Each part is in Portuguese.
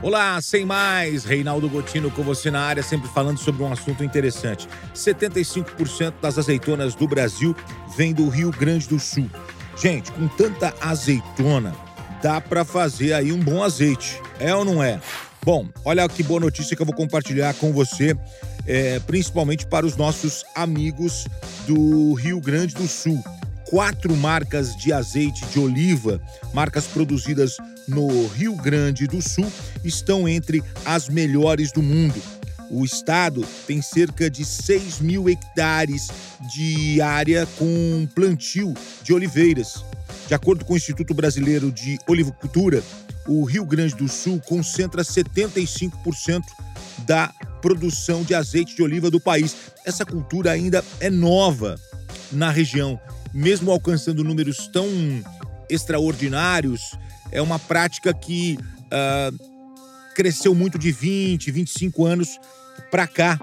Olá, sem mais, Reinaldo Gotino com você na área, sempre falando sobre um assunto interessante. 75% das azeitonas do Brasil vem do Rio Grande do Sul. Gente, com tanta azeitona, dá para fazer aí um bom azeite, é ou não é? Bom, olha que boa notícia que eu vou compartilhar com você, é, principalmente para os nossos amigos do Rio Grande do Sul quatro marcas de azeite de oliva, marcas produzidas no Rio Grande do Sul, estão entre as melhores do mundo. O estado tem cerca de 6 mil hectares de área com plantio de oliveiras. De acordo com o Instituto Brasileiro de Olivicultura, o Rio Grande do Sul concentra 75% da produção de azeite de oliva do país. Essa cultura ainda é nova na região mesmo alcançando números tão extraordinários, é uma prática que uh, cresceu muito de 20, 25 anos para cá,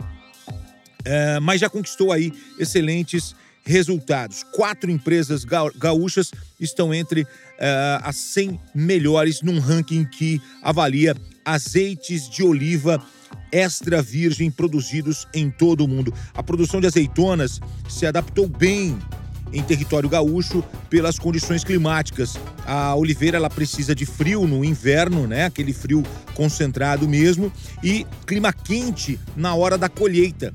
uh, mas já conquistou aí excelentes resultados. Quatro empresas gaúchas estão entre uh, as 100 melhores num ranking que avalia azeites de oliva extra virgem produzidos em todo o mundo. A produção de azeitonas se adaptou bem em território gaúcho pelas condições climáticas. A oliveira ela precisa de frio no inverno, né? Aquele frio concentrado mesmo e clima quente na hora da colheita.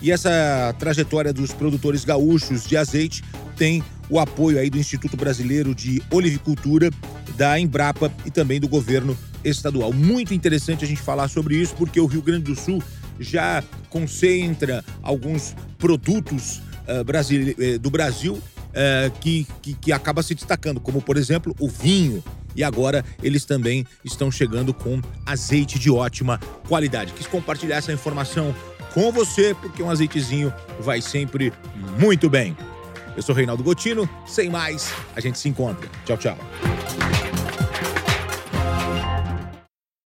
E essa trajetória dos produtores gaúchos de azeite tem o apoio aí do Instituto Brasileiro de Olivicultura, da Embrapa e também do governo estadual. Muito interessante a gente falar sobre isso porque o Rio Grande do Sul já concentra alguns produtos uh, do Brasil uh, que, que, que acaba se destacando, como por exemplo o vinho. E agora eles também estão chegando com azeite de ótima qualidade. Quis compartilhar essa informação com você, porque um azeitezinho vai sempre muito bem. Eu sou Reinaldo Gotino, sem mais, a gente se encontra. Tchau, tchau.